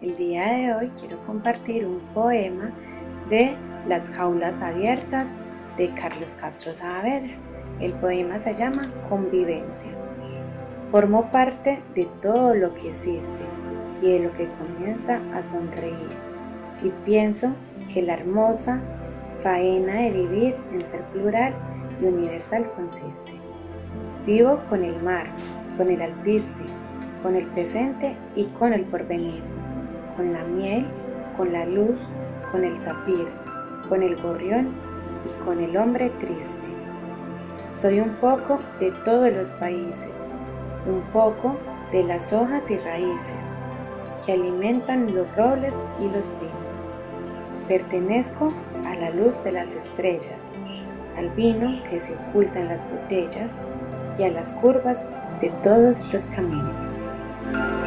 El día de hoy quiero compartir un poema de Las jaulas abiertas de Carlos Castro Saavedra. El poema se llama Convivencia. Formo parte de todo lo que existe y de lo que comienza a sonreír. Y pienso que la hermosa faena de vivir en ser plural y universal consiste. Vivo con el mar, con el alpiste, con el presente y con el porvenir, con la miel, con la luz, con el tapir, con el gorrión y con el hombre triste. Soy un poco de todos los países, un poco de las hojas y raíces que alimentan los robles y los pinos. Pertenezco a la luz de las estrellas, al vino que se oculta en las botellas y a las curvas de todos los caminos.